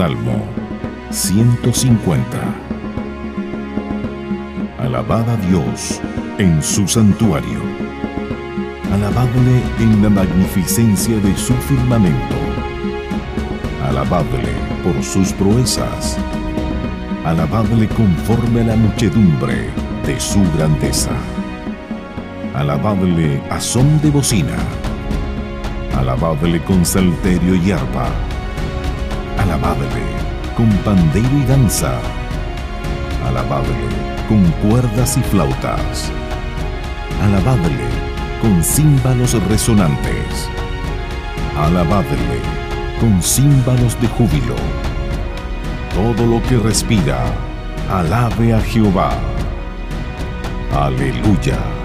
Salmo 150 Alabad a Dios en su santuario. Alabadle en la magnificencia de su firmamento. Alabadle por sus proezas. Alabadle conforme a la muchedumbre de su grandeza. Alabadle a son de bocina. Alabadle con salterio y arpa. Alabadle con pandero y danza. Alabadle con cuerdas y flautas. Alabadle con címbalos resonantes. Alabadle con címbalos de júbilo. Todo lo que respira, alabe a Jehová. Aleluya.